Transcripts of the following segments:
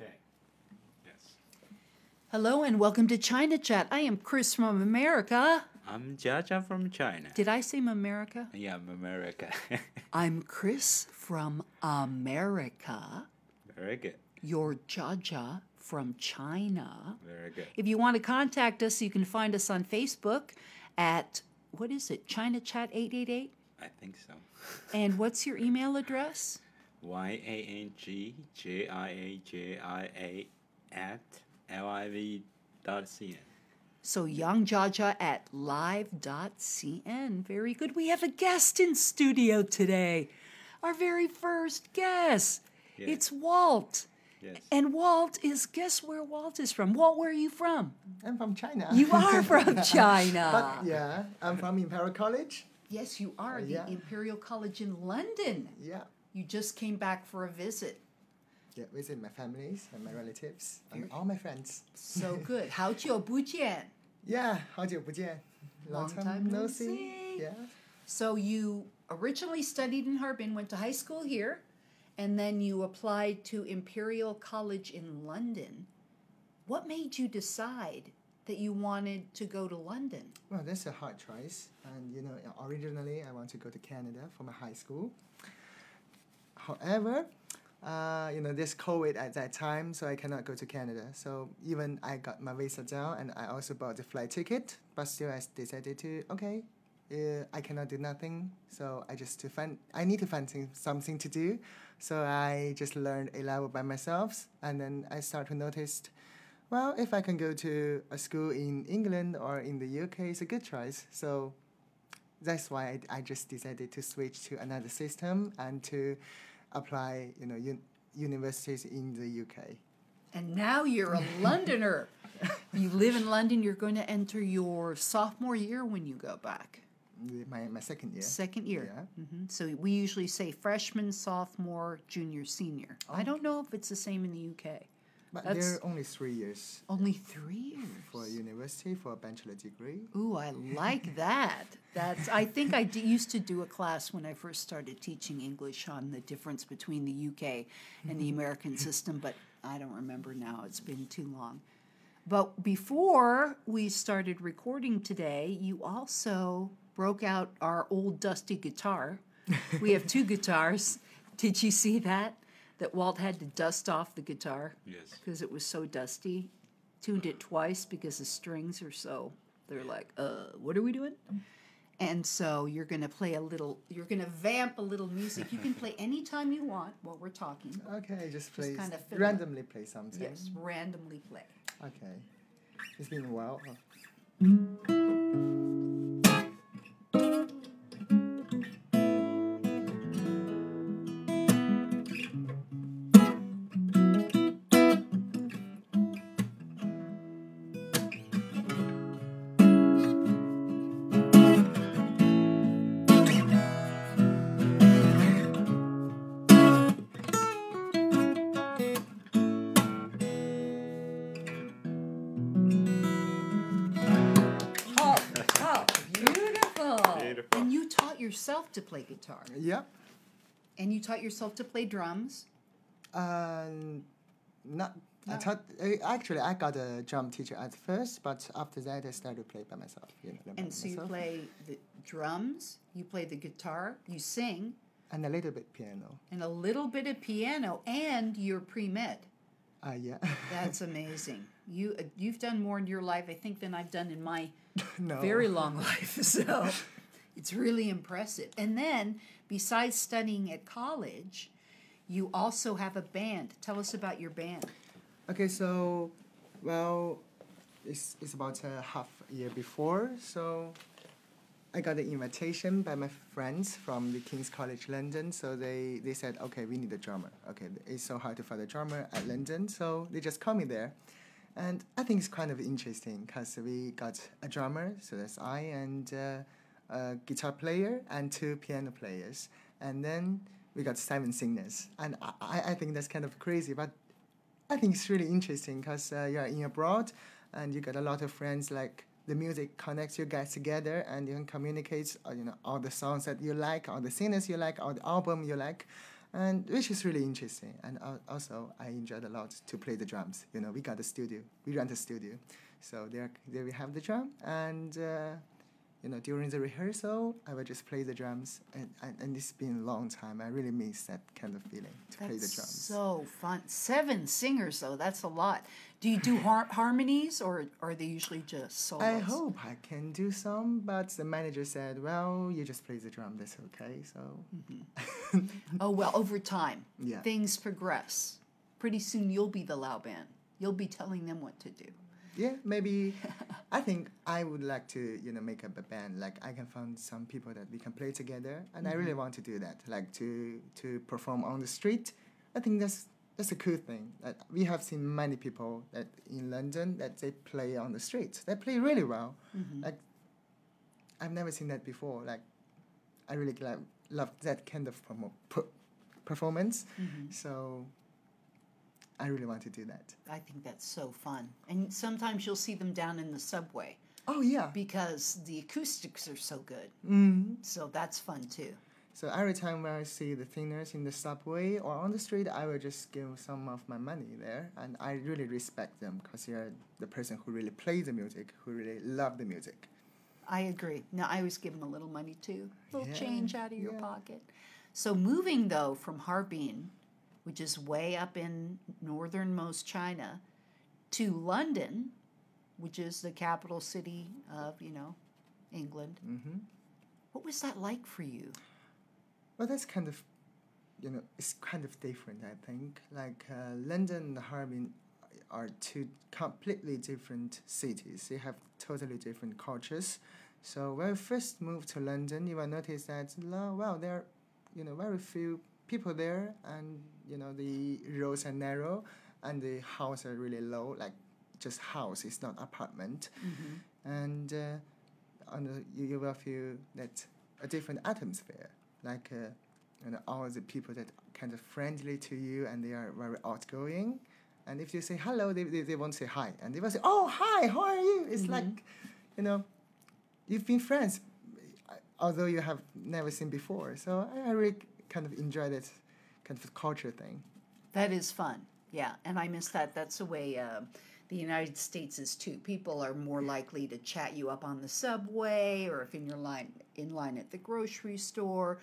Okay. Yes. Hello and welcome to China Chat. I am Chris from America. I'm Jaja from China. Did I say America? Yeah, I'm America. I'm Chris from America. Very good. You're Jaja from China. Very good. If you want to contact us, you can find us on Facebook at what is it? China Chat 888. I think so. And what's your email address? Y A N G J I A J I A at L I V dot C N. So Young Jaja at live.cn. Very good. We have a guest in studio today. Our very first guest. Yeah. It's Walt. Yes. And Walt is guess where Walt is from? Walt, where are you from? I'm from China. You are from China. But yeah, I'm from Imperial College. yes, you are. The Yeah. Imperial College in London. Yeah You just came back for a visit. Yeah, visit my families and my relatives and all my friends. So good. 好久不见. Yeah, 好久不见. Long, Long time, time no no see. see. Yeah. So you originally studied in Harbin, went to high school here, and then you applied to Imperial College in London. What made you decide that you wanted to go to London? Well, that's a hard choice. And you know, originally I want to go to Canada for my high school. However, uh, you know, there's COVID at that time, so I cannot go to Canada. So even I got my visa down and I also bought the flight ticket, but still I decided to okay, uh, I cannot do nothing. So I just to find I need to find thing, something to do. So I just learned A level by myself, and then I start to notice well, if I can go to a school in England or in the UK, it's a good choice. So that's why I, I just decided to switch to another system and to apply, you know, un- universities in the UK. And now you're a Londoner. you live in London, you're going to enter your sophomore year when you go back. My, my second year. Second year. Yeah. hmm So we usually say freshman, sophomore, junior, senior. I don't know if it's the same in the UK. But That's- there are only three years Only three years. for university for a bachelor degree. Ooh, I like that. That's. I think I d- used to do a class when I first started teaching English on the difference between the UK and the mm-hmm. American system, but I don't remember now. It's been too long. But before we started recording today, you also broke out our old dusty guitar. We have two guitars. Did you see that? That Walt had to dust off the guitar Yes. because it was so dusty. Tuned it twice because the strings are so they're like, uh, what are we doing? And so you're gonna play a little. You're gonna vamp a little music. You can play anytime you want while we're talking. Okay, just play, kinda randomly play something. Yes, randomly play. Okay. It's been a while. To play guitar, Yep. and you taught yourself to play drums. Um, not. I No. thought uh, actually I got a drum teacher at first, but after that I started to play by myself. You know, And so you play the drums, you play the guitar, you sing, and a little bit piano. and a little bit of piano, and you're pre med. Uh, yeah. That's amazing. You uh, you've done more in your life, I think, than I've done in my no. very long life. So it's really impressive. And then, besides studying at college, you also have a band. Tell us about your band. Okay, so, well, it's, it's about a half year before, so I got an invitation by my friends from the King's College London. So they, they said, okay, we need a drummer. Okay, it's so hard to find a drummer at London, so they just called me there. And I think it's kind of interesting because we got a drummer, so that's I, and uh, a guitar player and two piano players. And then we got seven singers. And I, I think that's kind of crazy, but I think it's really interesting because uh, you're in abroad and you got a lot of friends like the music connects you guys together and you can communicate uh, you know all the songs that you like all the singers you like all the album you like and which is really interesting. And al- also, I enjoyed a lot to play the drums. You know, we got a studio, we rent a studio, so there, there we have the drum, and uh, you know, during the rehearsal, I would just play the drums, and, and, and it's been a long time. I really miss that kind of feeling to play the drums. so fun. Seven singers, though, that's a lot. Do you do har- harmonies or are they usually just solos? I hope I can do some, but the manager said, "Well, you just play the drum. That's okay." So mm-hmm. Oh, well, over time, Yeah. things progress. Pretty soon you'll be the Lao band. You'll be telling them what to do. yeah, maybe. I think I would like to, you know, make up a band. Like I can find some people that we can play together, and I really mm-hmm. want to do that. Like to to perform on the street. I think that's that's a cool thing. That we have seen many people that in London that they play on the street. They play really well. Mm-hmm. Like I've never seen that before. Like I really like love that kind of promo- per- performance. Mm-hmm. So I really want to do that. I think that's so fun. And sometimes you'll see them down in the subway Oh yeah. because the acoustics are so good. Mm. So that's fun too. So every time when I see the thinners in the subway or on the street, I will just give some of my money there, and I really respect them because they're the person who really play the music, who really love the music. I agree. Now I always give them a little money too, a little Yeah, change out of your yeah. pocket. So moving though from Harbin, which is way up in northernmost China, to London, which is the capital city of you know England. hmm What was that like for you? Well, that's kind of, you know, it's kind of different. I think like uh, London and Harbin are two completely different cities. They have totally different cultures. So when I first moved to London, you will notice that well, there are, you know, very few people there, and you know the roads are narrow, and the houses are really low, like just house. It's not apartment, and uh, on the, you, you will feel that a different atmosphere, like uh, you know all the people that kind of friendly to you, and they are very outgoing. And if you say hello, they, they, they won't say hi, and they will say, "Oh, hi, how are you?" It's like, you know, you've been friends, although you have never seen before. So I, I really kind of enjoy this kind of culture thing. That is fun. Yeah, and I miss that. That's the way uh, the United States is too. People are more likely to chat you up on the subway, or if in your line in line at the grocery store,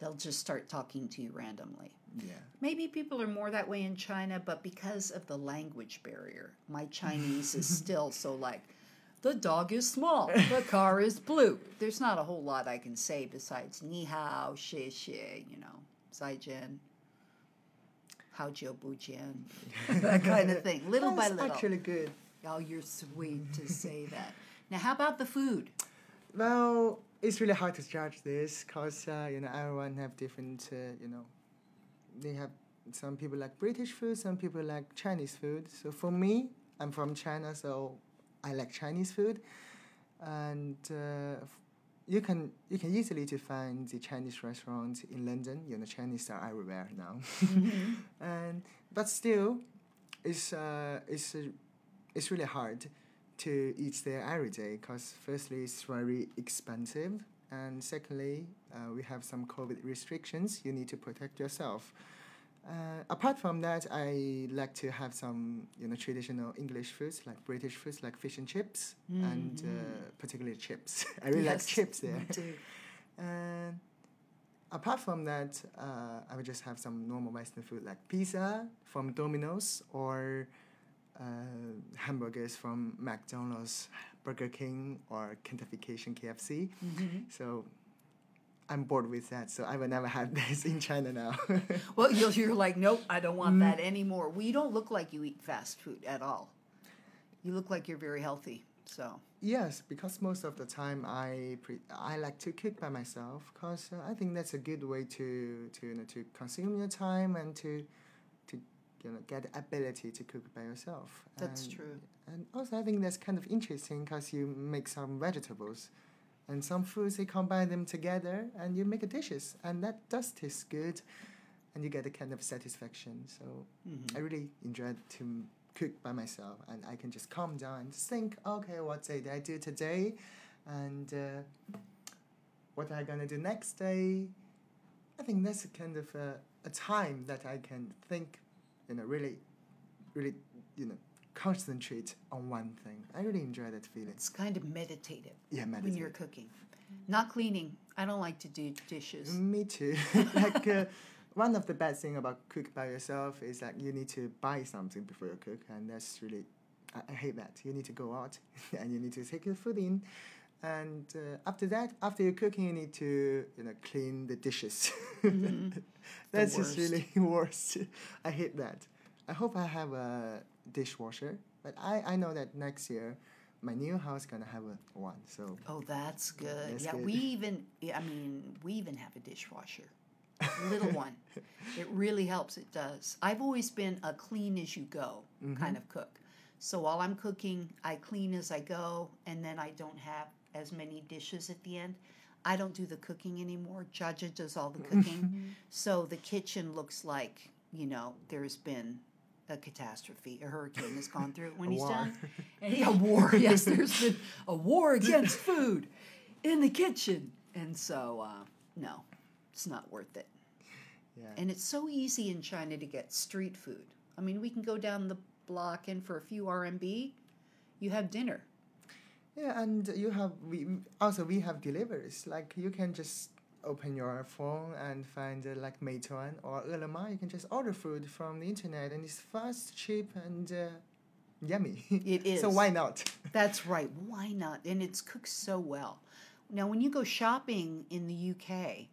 they'll just start talking to you randomly. Yeah. Maybe people are more that way in China, but because of the language barrier, my Chinese is still so like. The dog is small. The car is blue. There's not a whole lot I can say besides ni hao, xie xie, you know, zai jian, hao jiu bu jian, that kind of thing. Little by little. actually good. Oh, you're sweet to say that. Now, how about the food? Well, it's really hard to judge this because uh, you know everyone have different uh, you know they have some people like British food, some people like Chinese food. So for me, I'm from China, so I like Chinese food, and uh, you can you can easily to find the Chinese restaurants in London. You know, Chinese are everywhere now, and but still, it's uh, it's uh, it's really hard to eat there every day because firstly it's very expensive. And secondly uh, we have some covid restrictions. You need to protect yourself uh, apart from that i like to have some you know traditional english foods like british foods like fish and chips and uh, particularly chips i really like chips there Me too. and apart from that, uh, I would just have some normal Western food like pizza from Domino's or uh, hamburgers from McDonald's, Burger King, or Kentucky Fried Chicken KFC. So I'm bored with that, so I will never have this in China now. Well, you're, you're like, nope, I don't want that anymore. Well, you don't look like you eat fast food at all. You look like you're very healthy. So, Yes, because most of the time I pre- I like to cook by myself because uh, I think that's a good way to to you know to consume your time and to to you know get the ability to cook by yourself. That's And- true. And also I think that's kind of interesting because you make some vegetables, and some foods they combine them together and you make a dishes and that does taste good, and you get a kind of satisfaction. So mm-hmm. I really enjoy to cook by myself, and I can just calm down and think, okay, what did I do today, and uh, what am I gonna do next day. I think that's a kind of uh, a time that I can think, you know, really, really, you know, concentrate on one thing. I really enjoy that feeling. It's kind of meditative Yeah, meditative. when you're cooking. Not cleaning. I don't like to do dishes. Me too. like uh, one of the bad thing about cook by yourself is that you need to buy something before you cook, and that's really I, I hate that. You need to go out and you need to take your food in, and uh, after that, after you're cooking, you need to you know clean the dishes. that's just really worst. I hate that. I hope I have a dishwasher, but I I know that next year. My new house gonna have a one, so Oh, that's good. That's yeah, good. we even, I mean, we even have a dishwasher, little one. It really helps. It does. I've always been a clean as you go Mm-hmm. kind of cook. So while I'm cooking, I clean as I go, and then I don't have as many dishes at the end. I don't do the cooking anymore. Jaja does all the cooking. so the kitchen looks like, you know, there's been a catastrophe. A hurricane has gone through it when A he's war. done. And yeah, war. Yes, there's been a war against food in the kitchen. And so, uh, no, it's not worth it. yeah. And it's so easy in China to get street food. I mean, we can go down the block and for a few RMB, you have dinner. Yeah, and you have we also we have deliveries. Like you can just open your phone and find uh, like Meituan or Ele.me. You can just order food from the internet, and it's fast, cheap, and uh, yummy. It is. so why not? That's right. Why not? And it's cooked so well. Now, when you go shopping in the UK,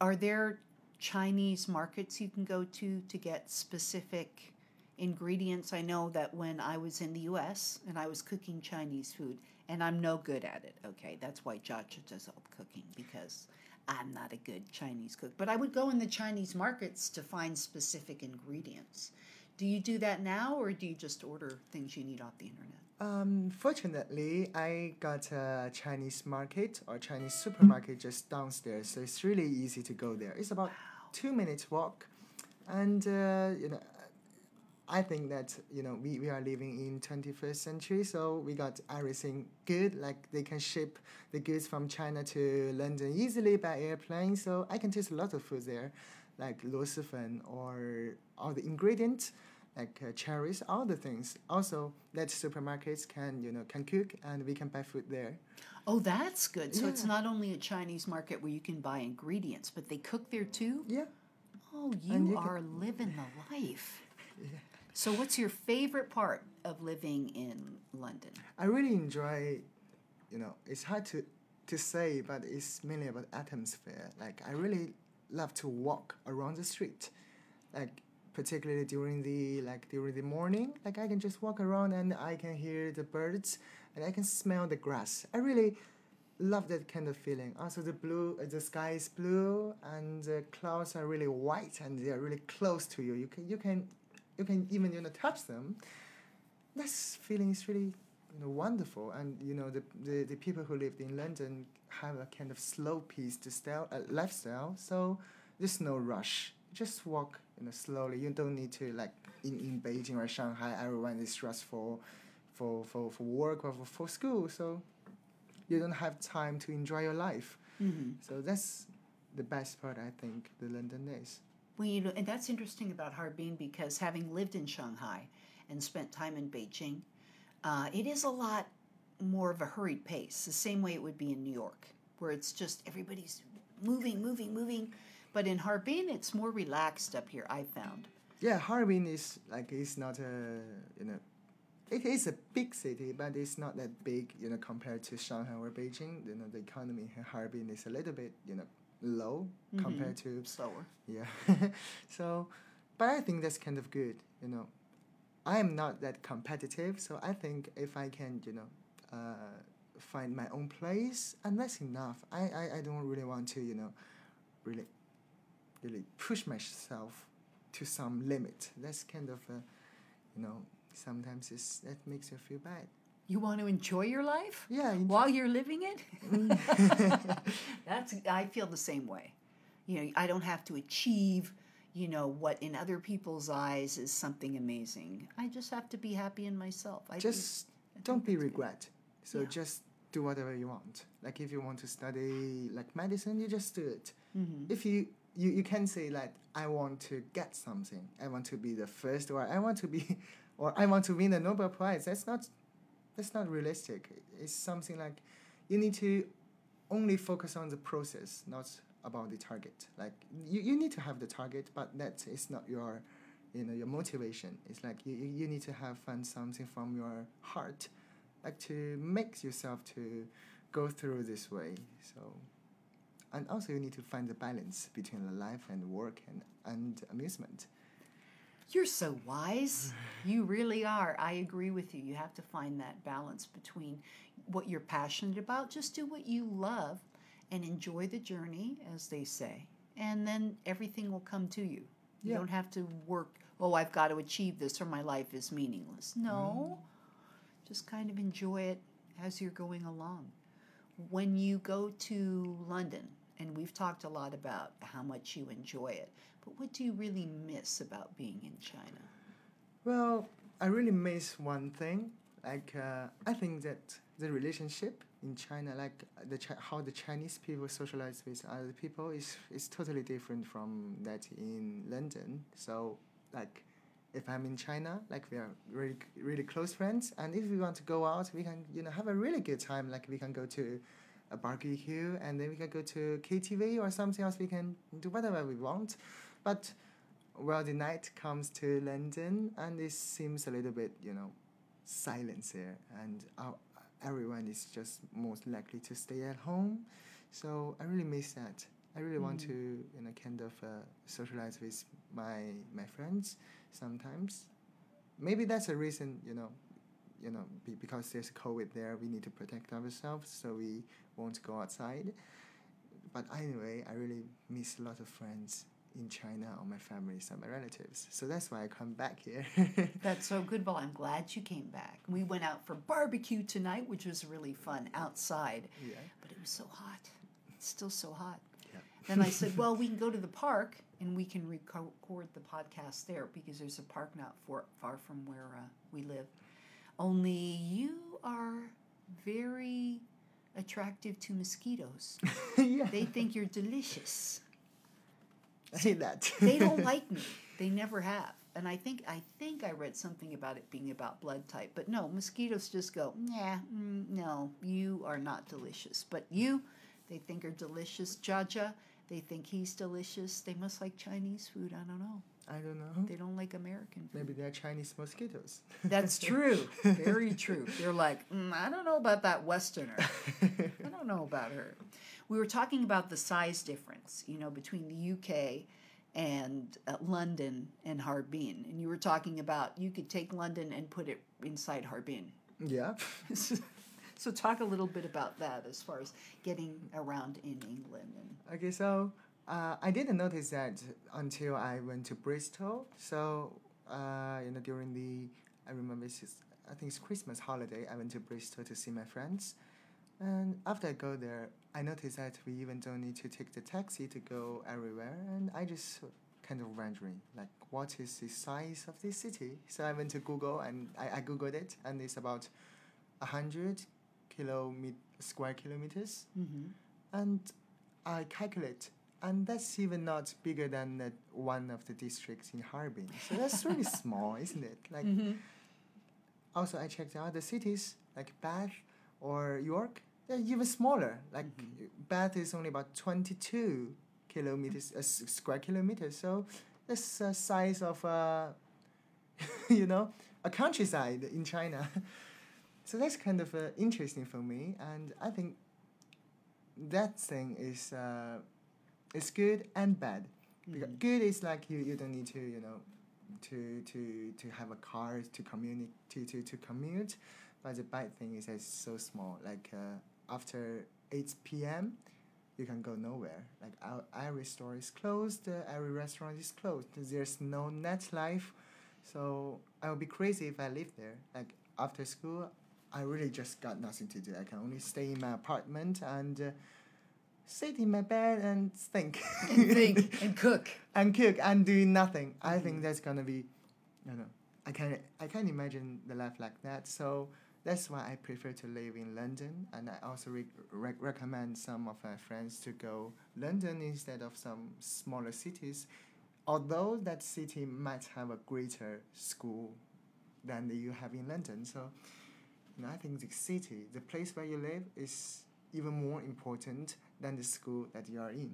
are there Chinese markets you can go to to get specific ingredients? I know that when I was in the US and I was cooking Chinese food, and I'm no good at it, okay? That's why Jaja does all the cooking because I'm not a good Chinese cook. But I would go in the Chinese markets to find specific ingredients. Do you do that now, or do you just order things you need off the internet? Um, fortunately, I got a Chinese market or Chinese supermarket just downstairs, so it's really easy to go there. It's about two minutes walk, and uh, you know, I think that you know we, we are living in 21st century, so we got everything good. Like they can ship the goods from China to London easily by airplane. So I can taste a lot of food there, like lucifer or all the ingredients, like uh, cherries, all the things. Also, that supermarkets can you know can cook and we can buy food there. Oh, that's good. So yeah. it's not only a Chinese market where you can buy ingredients, but they cook there too. Yeah. Oh, you, you are can... living the life. Yeah. So, what's your favorite part of living in London? I really enjoy, you know, it's hard to, to say, but it's mainly about atmosphere. Like I really love to walk around the street, like particularly during the like during the morning. Like I can just walk around and I can hear the birds and I can smell the grass. I really love that kind of feeling. Also, the blue, uh, the sky is blue and the clouds are really white and they are really close to you. You can you can you can even you know touch them. This feeling is really you know wonderful. And you know the, the, the people who lived in london have a kind of slow paced style uh, lifestyle. So there's no rush. Just walk you know slowly. You don't need to like in, in beijing or shanghai everyone is rushed for for, for, for work or for, for school. So you don't have time to enjoy your life. Mm-hmm. so that's the best part i think the london is Well, you know, and that's interesting about Harbin because having lived in Shanghai and spent time in Beijing, uh, it is a lot more of a hurried pace, the same way it would be in New York, where it's just everybody's moving, moving, moving. But in Harbin, it's more relaxed up here, I found. Yeah, Harbin is like it's not a you know, it is a big city, but it's not that big you know compared to Shanghai or Beijing. You know, the economy in Harbin is a little bit you know low compared to Slower. yeah. so, but I think that's kind of good. You know, I am not that competitive, so I think if I can you know, uh, find my own place, and that's enough. I, I I don't really want to you know, really, really push myself to some limit. That's kind of, uh, you know, sometimes it's, that makes you feel bad. You want to enjoy your life Yeah. enjoy- while you're living it? That's I feel the same way. You know, I don't have to achieve, you know, what in other people's eyes is something amazing. I just have to be happy in myself. I think- just I don't be that's good. regret. So Yeah. just do whatever you want. Like if you want to study like medicine, you just do it. Mhm. If you you, you can say like I want to get something. I want to be the first, or I want to be, or I want to win the Nobel Prize. That's not, that's not realistic. It's something like, you need to only focus on the process, not about the target. Like you, you need to have the target, but that is not your, you know, your motivation. It's like you, you need to have find something from your heart, like to make yourself to go through this way. So and also you need to find the balance between life and work and, and amusement. You're so wise. You really are. I agree with you. You have to find that balance between what you're passionate about, just do what you love and enjoy the journey, as they say. And then everything will come to you. You Yeah. don't have to work, oh, I've got to achieve this or my life is meaningless. No. Mm-hmm. Just kind of enjoy it as you're going along. When you go to London, and we've talked a lot about how much you enjoy it, but what do you really miss about being in China? Well, I really miss one thing. Like uh, I think that the relationship in China, like the how the Chinese people socialize with other people, is is totally different from that in London. So like. If I'm in China, like we are really really close friends, and if we want to go out, we can you know have a really good time. Like we can go to a barbecue, and then we can go to KTV or something else. We can do whatever we want, but well, the night comes to London, and it seems a little bit, you know, silence here, and our, everyone is just most likely to stay at home. So I really miss that. I really want Mm. to, you know, kind of uh, socialize with my my friends sometimes. Maybe that's a reason, you know, you know, be, because there's COVID there, we need to protect ourselves, so we won't go outside. But anyway, I really miss a lot of friends in China or my family, some of my relatives. So that's why I come back here. That's so good. Well, I'm glad you came back. We went out for barbecue tonight, which was really fun outside, yeah. but it was so hot. It's still so hot. Yeah. Then I said, well, we can go to the park and we can record the podcast there because there's a park not for, far from where uh, we live. Only you are very attractive to mosquitoes. yeah. They think you're delicious. I hate that. they don't like me. They never have. And I think I think I read something about it being about blood type. But no, mosquitoes just go, nah, mm, no, you are not delicious. But you, they think are delicious. Jaja, they think he's delicious. They must like Chinese food. I don't know. I don't know. They don't like American food. Maybe they're Chinese mosquitoes. That's true. Very true. They're like, mm, I don't know about that Westerner. I don't know about her. We were talking about the size difference, you know, between the UK and uh, London and Harbin. And you were talking about you could take London and put it inside Harbin. yeah. so talk a little bit about that as far as getting around in England and Okay, so uh, I didn't notice that until I went to Bristol. So uh, you know, during the I remember it's just, I think it's Christmas holiday. I went to Bristol to see my friends, and after I go there, I noticed that we even don't need to take the taxi to go everywhere. And I just kind of wondering like, what is the size of this city? So I went to Google and I, I googled it, and it's about hundred kilomet- square kilometers mm-hmm. and I calculate, and that's even not bigger than the, one of the districts in Harbin. So that's really small, isn't it? Like Mm-hmm. also, I checked out the cities like Bath or York. They're even smaller. Like Bath is only about twenty-two kilometers, uh, square kilometers. So that's the size of uh, you know, a countryside in China. so that's kind of uh, interesting for me, and I think that thing is uh, is good and bad. Because Mhm. good is like you, you don't need to you know to to to have a car to commute to, to, to commute, but the bad thing is that it's so small. Like uh, after eight p.m. You can go nowhere. Like our, every store is closed. Uh, every restaurant is closed. There's no nightlife, so I would be crazy if I live there. Like after school, I really just got nothing to do. I can only stay in my apartment and uh, sit in my bed and think. and think and cook. and cook and do nothing. I Mhm. think that's gonna be, you know, I can I can't imagine the life like that. So that's why I prefer to live in London, and I also re- rec- recommend some of my friends to go London instead of some smaller cities. Although that city might have a greater school than you have in London, so you know, I think the city, the place where you live, is even more important than the school that you are in.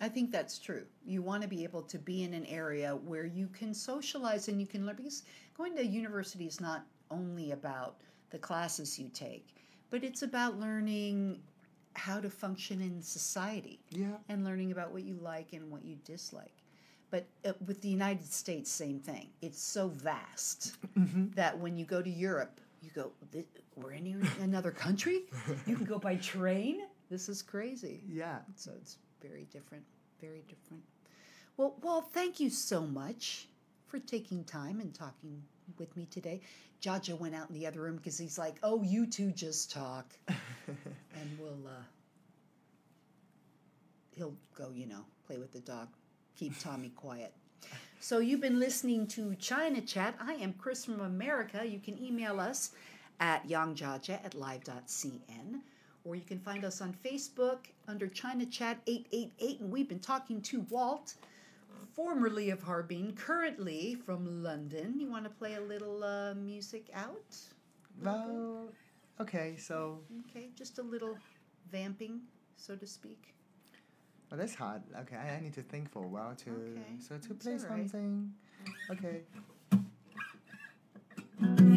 I think that's true. You want to be able to be in an area where you can socialize and you can learn because going to university is not only about the classes you take, but it's about learning how to function in society Yeah. and learning about what you like and what you dislike. But uh, with the United States, same thing. It's so vast that when you go to Europe, you go, "Thi- we're in another country? You can go by train? This is crazy. Yeah. So it's very different, very different. Well, well, thank you so much for taking time and talking with me today. Jaja went out in the other room because he's like, "Oh, you two just talk," and we'll uh, he'll go, you know, play with the dog, keep Tommy quiet. So you've been listening to China Chat. I am Chris from America. You can email us at yangjaja at live.cn or you can find us on Facebook under China Chat 888. And we've been talking to Walt, formerly of Harbin, currently from London. You want to play a little uh, music out? Well, okay, so Okay, just a little vamping, so to speak. Well, that's hard. Okay, I, I need to think for a while to Okay, so to play right. something. Okay.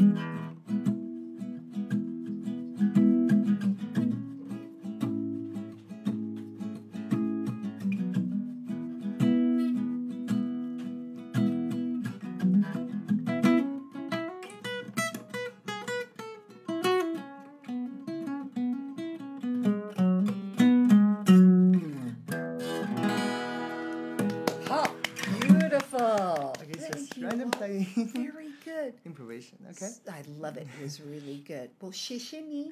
love it. It was really good. Well, shishimi.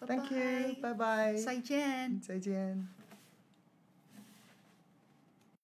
Bye-bye. Thank you. Bye bye. Zai Jian. Zai Jian.